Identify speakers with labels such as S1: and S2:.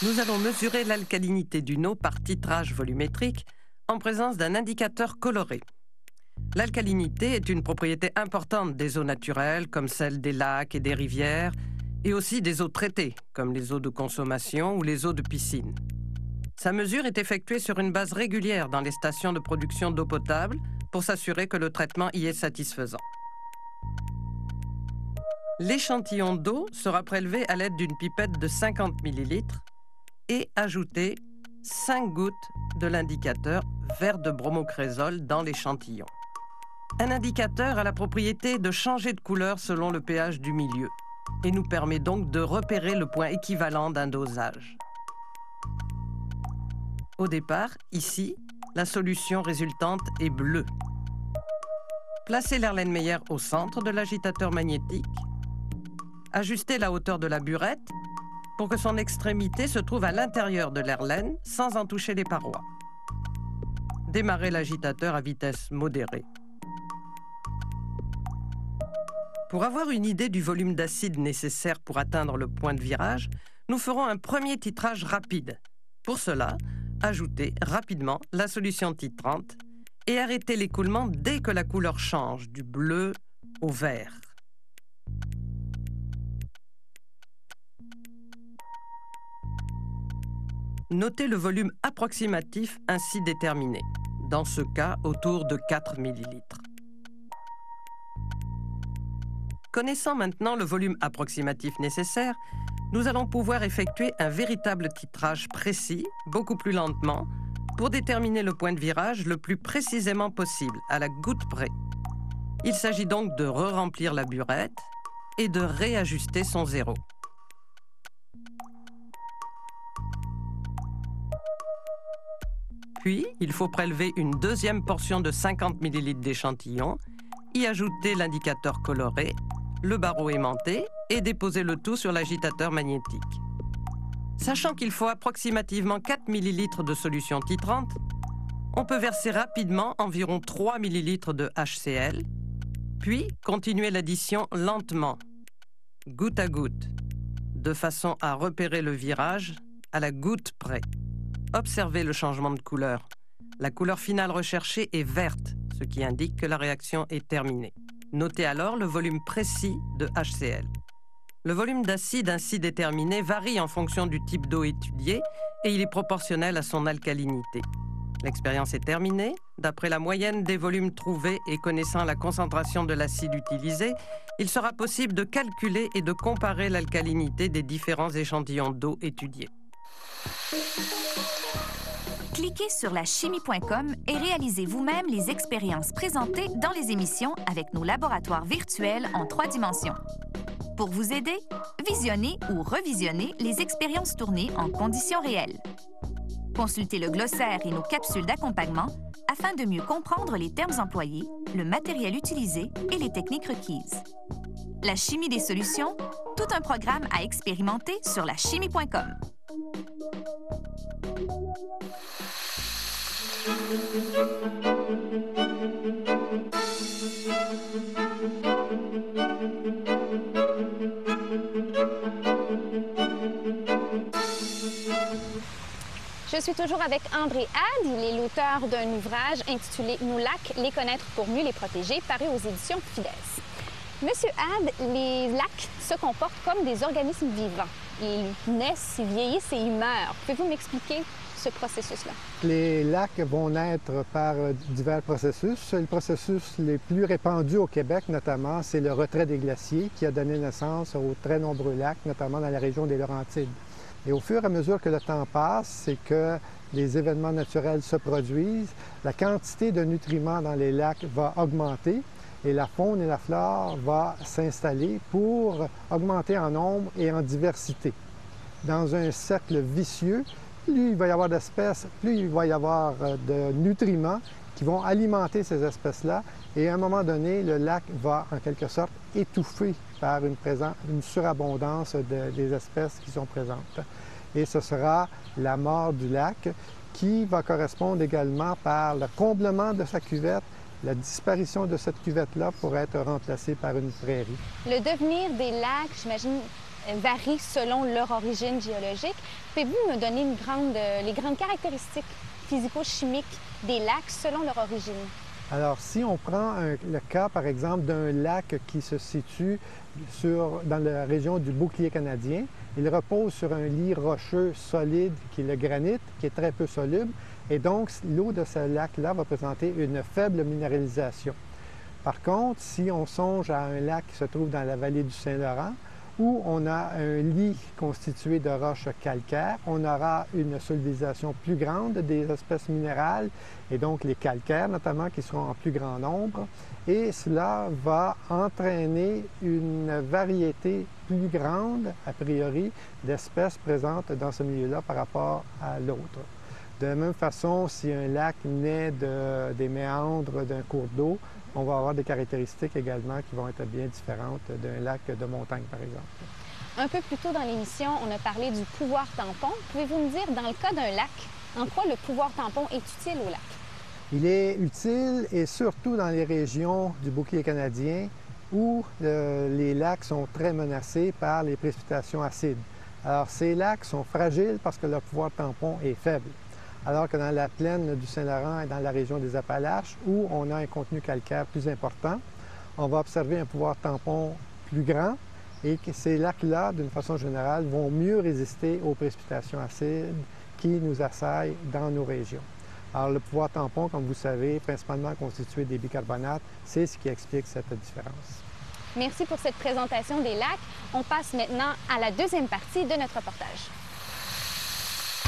S1: Nous allons mesurer l'alcalinité d'une eau par titrage volumétrique en présence d'un indicateur coloré. L'alcalinité est une propriété importante des eaux naturelles, comme celle des lacs et des rivières, et aussi des eaux traitées, comme les eaux de consommation ou les eaux de piscine. Sa mesure est effectuée sur une base régulière dans les stations de production d'eau potable pour s'assurer que le traitement y est satisfaisant. L'échantillon d'eau sera prélevé à l'aide d'une pipette de 50 ml et ajouté 5 gouttes de l'indicateur vert de bromocrésol dans l'échantillon. Un indicateur a la propriété de changer de couleur selon le pH du milieu et nous permet donc de repérer le point équivalent d'un dosage. Au départ, ici, la solution résultante est bleue. Placez l'Erlenmeyer au centre de l'agitateur magnétique. Ajustez la hauteur de la burette pour que son extrémité se trouve à l'intérieur de l'Erlen sans en toucher les parois. Démarrez l'agitateur à vitesse modérée. Pour avoir une idée du volume d'acide nécessaire pour atteindre le point de virage, nous ferons un premier titrage rapide. Pour cela, ajoutez rapidement la solution titrante et arrêtez l'écoulement dès que la couleur change du bleu au vert. Notez le volume approximatif ainsi déterminé, dans ce cas autour de 4 ml. Connaissant maintenant le volume approximatif nécessaire, nous allons pouvoir effectuer un véritable titrage précis, beaucoup plus lentement, pour déterminer le point de virage le plus précisément possible, à la goutte près. Il s'agit donc de re-remplir la burette et de réajuster son zéro. Puis, il faut prélever une deuxième portion de 50 ml d'échantillon, y ajouter l'indicateur coloré le barreau aimanté et déposer le tout sur l'agitateur magnétique. Sachant qu'il faut approximativement 4 ml de solution titrante, on peut verser rapidement environ 3 ml de HCl, puis continuer l'addition lentement, goutte à goutte, de façon à repérer le virage à la goutte près. Observez le changement de couleur. La couleur finale recherchée est verte, ce qui indique que la réaction est terminée. Notez alors le volume précis de HCl. Le volume d'acide ainsi déterminé varie en fonction du type d'eau étudiée et il est proportionnel à son alcalinité. L'expérience est terminée. D'après la moyenne des volumes trouvés et connaissant la concentration de l'acide utilisé, il sera possible de calculer et de comparer l'alcalinité des différents échantillons d'eau étudiés
S2: cliquez sur la chimie.com et réalisez vous-même les expériences présentées dans les émissions avec nos laboratoires virtuels en trois dimensions. Pour vous aider, visionnez ou revisionnez les expériences tournées en conditions réelles. Consultez le glossaire et nos capsules d'accompagnement afin de mieux comprendre les termes employés, le matériel utilisé et les techniques requises. La chimie des solutions, tout un programme à expérimenter sur la chimie.com.
S3: Je suis toujours avec André Had. Il est l'auteur d'un ouvrage intitulé Nos lacs, les connaître pour mieux les protéger, paru aux éditions Fides. Monsieur Had, les lacs se comportent comme des organismes vivants. Ils naissent, ils vieillissent et ils meurent. Pouvez-vous m'expliquer ce processus-là?
S4: Les lacs vont naître par divers processus. Le processus les plus répandus au Québec, notamment, c'est le retrait des glaciers qui a donné naissance aux très nombreux lacs, notamment dans la région des Laurentides. Et au fur et à mesure que le temps passe, c'est que les événements naturels se produisent, la quantité de nutriments dans les lacs va augmenter et la faune et la flore va s'installer pour augmenter en nombre et en diversité. Dans un cercle vicieux, plus il va y avoir d'espèces, plus il va y avoir euh, de nutriments qui vont alimenter ces espèces-là. Et à un moment donné, le lac va en quelque sorte étouffer par une, une surabondance des espèces qui sont présentes. Et ce sera la mort du lac qui va correspondre également par le comblement de sa cuvette, la disparition de cette cuvette-là pour être remplacée par une prairie.
S3: Le devenir des lacs, j'imagine, varient selon leur origine géologique. Pouvez-vous me donner euh, les grandes caractéristiques physico-chimiques des lacs selon leur origine?
S4: Alors, si on prend le cas, par exemple, d'un lac qui se situe dans la région du bouclier canadien, il repose sur un lit rocheux solide qui est le granit, qui est très peu soluble, et donc l'eau de ce lac-là va présenter une faible minéralisation. Par contre, si on songe à un lac qui se trouve dans la vallée du Saint-Laurent, où on a un lit constitué de roches calcaires, on aura une solubilisation plus grande des espèces minérales et donc les calcaires notamment qui seront en plus grand nombre et cela va entraîner une variété plus grande a priori d'espèces présentes dans ce milieu-là par rapport à l'autre. De la même façon, si un lac naît de, des méandres d'un cours d'eau, on va avoir des caractéristiques également qui vont être bien différentes d'un lac de montagne, par exemple.
S3: Un peu plus tôt dans l'émission, on a parlé du pouvoir tampon. Pouvez-vous me dire, dans le cas d'un lac, en quoi le pouvoir tampon est utile au lac?
S4: Il est utile et surtout dans les régions du bouclier canadien où euh, les lacs sont très menacés par les précipitations acides. Alors, ces lacs sont fragiles parce que leur pouvoir tampon est faible alors que dans la plaine du Saint-Laurent et dans la région des Appalaches, où on a un contenu calcaire plus important, on va observer un pouvoir tampon plus grand et que ces lacs-là, d'une façon générale, vont mieux résister aux précipitations acides qui nous assaillent dans nos régions. Alors le pouvoir tampon, comme vous savez, principalement constitué des bicarbonates, c'est ce qui explique cette différence.
S3: Merci pour cette présentation des lacs. On passe maintenant à la deuxième partie de notre reportage.